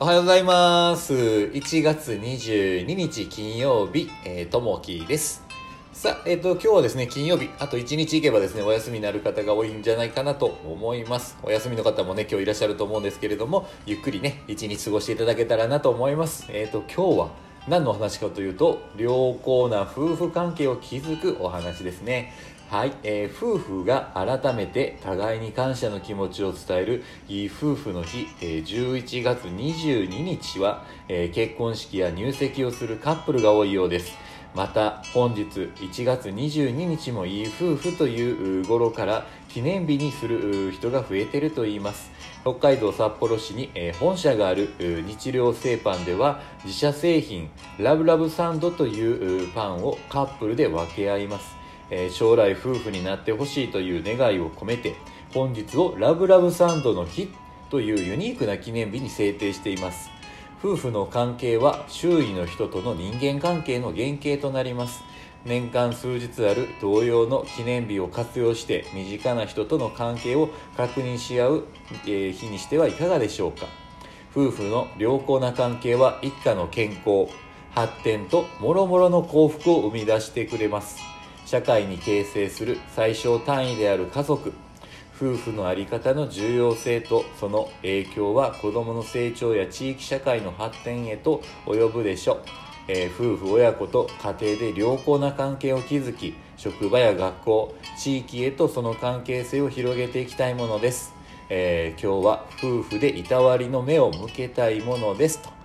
おはようございます。1月22日金曜日、えーともきです。さあ、えっ、と、今日はですね、金曜日、あと1日行けばですね、お休みになる方が多いんじゃないかなと思います。お休みの方もね、今日いらっしゃると思うんですけれども、ゆっくりね、1日過ごしていただけたらなと思います。えっ、と、今日は何の話かというと、良好な夫婦関係を築くお話ですね。はい、えー夫婦が改めて互いに感謝の気持ちを伝えるいい夫婦の日、えー11月22日は、えー結婚式や入籍をするカップルが多いようですまた本日1月22日もいい夫婦という頃から記念日にする人が増えてるといいます。北海道札幌市に、本社がある日糧製パンでは自社製品ラブラブサンドというパンをカップルで分け合います。将来夫婦になってほしいという願いを込めて本日をラブラブサンドの日というユニークな記念日に制定しています。夫婦の関係は周囲の人との人間関係の原型となります。年間数日ある同様の記念日を活用して身近な人との関係を確認し合う、え日にしてはいかがでしょうか。夫婦の良好な関係は一家の健康発展と諸々の幸福を生み出してくれます。社会に形成する最小単位である家族夫婦の在り方の重要性とその影響は子どもの成長や地域社会の発展へと及ぶでしょう、えー夫婦親子と家庭で良好な関係を築き職場や学校地域へとその関係性を広げていきたいものです、えー今日は夫婦でいたわりの目を向けたいものですと。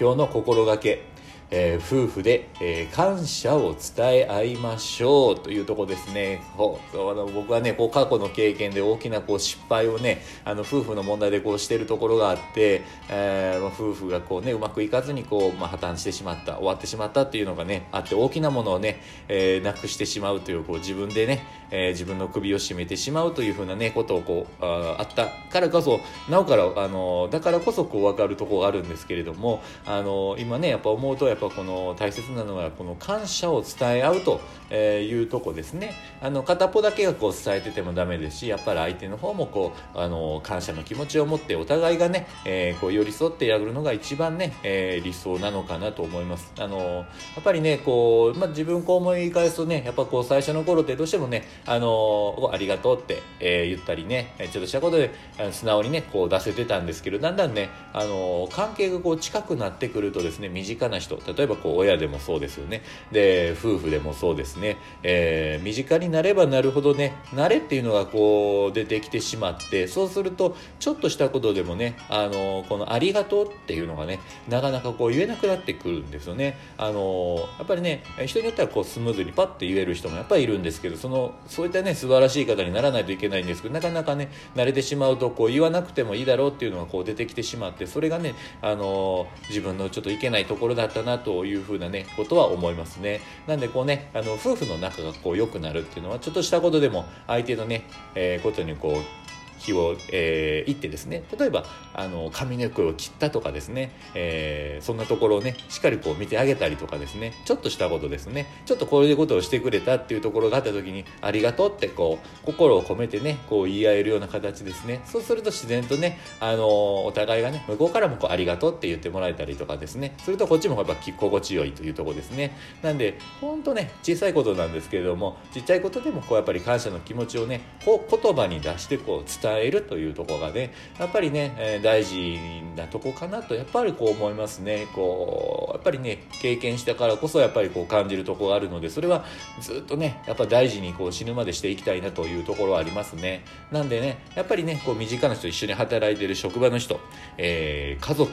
今日の心がけえー夫婦で、えー感謝を伝え合いましょうというとこですね。こうあの僕はねこう過去の経験で大きなこう失敗をねあの夫婦の問題でこうしてるところがあって、えーまあ夫婦がこうねうまくいかずにこう、まあ、破綻してしまった終わってしまったっていうのがねあって大きなものをね、えーなくしてしまうというこう自分でね、えー自分の首を絞めてしまうというふうなねことをこうああったからこそなおからあのだからこそこう分かるところがあるんですけれどもあの今ねやっぱ思うとやっぱぱこの大切なのはこの感謝を伝え合うとえーいうとこですね。あの片っぽだけがこう伝えててもダメですしやっぱり相手の方もこうあの感謝の気持ちを持ってお互いがね、えーこう寄り添ってやるのが一番ね、えー理想なのかなと思います。あのやっぱりねこう、まあ、自分こう思い返すとねやっぱこう最初の頃ってどうしてもねあのありがとうって、えー言ったりねえーちょっとしたことであの素直にねこう出せてたんですけどだんだんねあの関係がこう近くなってくるとですね身近な人例えばこう親でもそうですよね。で夫婦でもそうですね、えー身近になればなるほどね慣れっていうのがこう出てきてしまってそうするとちょっとしたことでもねあのこの「ありがとう」っていうのがねなかなかこう言えなくなってくるんですよね。あのやっぱりね人によってはこうスムーズにパッて言える人もやっぱりいるんですけどそのそういったね素晴らしい方にならないといけないんですけどなかなかね慣れてしまうとこう言わなくてもいいだろうっていうのがこう出てきてしまってそれがねあの自分のちょっといけないところだったなというふうなねことは思いますね。なんでこうねあの夫婦の仲がこう良くなるっていうのはちょっとしたことでも相手のね、えーことにこう日を、えー言ってですね例えばあの髪の毛を切ったとかですね、えーそんなところをねしっかりこう見てあげたりとかですねちょっとしたことですねちょっとこういうことをしてくれたっていうところがあった時にありがとうってこう心を込めてねこう言い合えるような形ですね。そうすると自然とねあのお互いがね向こうからもこうありがとうって言ってもらえたりとかですね。するとこっちもやっぱ心地よいというとこですね。なんでほんとね小さいことなんですけれどもちっちゃいことでもこうやっぱり感謝の気持ちをねこう言葉に出してこう伝えるというとこがねやっぱりね、え大事なとこかなとやっぱりこう思いますね。こうやっぱりね経験したからこそやっぱりこう感じるとこがあるのでそれはずっとねやっぱ大事にこう死ぬまでしていきたいなというところはありますね。なんでねやっぱりねこう身近な人一緒に働いてる職場の人、えー家族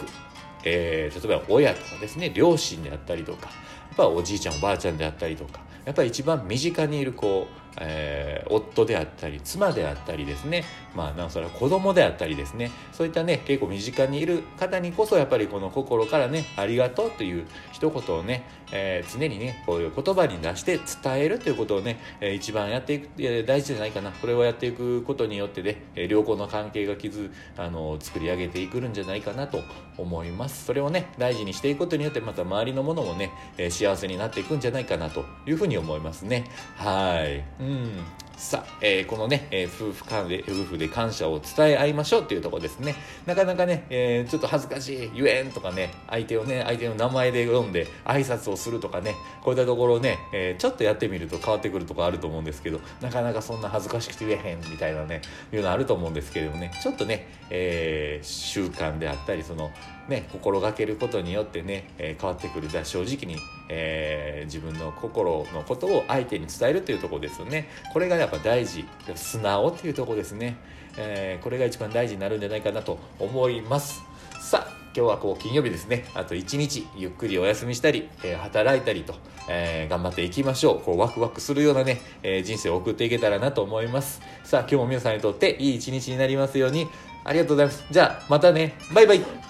えー例えば親とかですね両親であったりとかやっぱおじいちゃんおばあちゃんであったりとかやっぱり一番身近にいるこう、えー夫であったり妻であったりですね。まあなおさら子供であったりですね。そういったね結構身近にいる方にこそやっぱりこの心からねありがとうという一言をね、えー常にねこういう言葉に出して伝えるということをね、えー一番やっていくいや大事じゃないかな。これをやっていくことによってね、え良好な関係が築あの作り上げていくんじゃないかなと思います。それをね大事にしていくことによってまた周りのものもね、え幸せになっていくんじゃないかなというふうに思いますね。はい。うん。うんさあ、えー、このね、えー、夫婦間で、夫婦で感謝を伝え合いましょうっていうとこですね。なかなかね、えー、ちょっと恥ずかしい、言えんとかね、相手をね、相手の名前で読んで挨拶をするとかね、こういったところをね、え、ちょっとやってみると変わってくるとこあると思うんですけど、なかなかそんな恥ずかしくて言えへんみたいなね、いうのあると思うんですけれどもね、ちょっとね、え、習慣であったり、その、ね、心がけることによってね、え、変わってくる。じゃ正直に、えー、自分の心のことを相手に伝えるというところですよね。これがやっぱ大事。素直っていうところですね。えー、これが一番大事になるんじゃないかなと思います。さあ、今日はこう金曜日ですね。あと一日ゆっくりお休みしたり、えー、働いたりと、えー、頑張っていきましょう。こうワクワクするようなね、えー、人生を送っていけたらなと思います。さあ、今日も皆さんにとっていい一日になりますように。ありがとうございます。じゃあ、またね。バイバイ。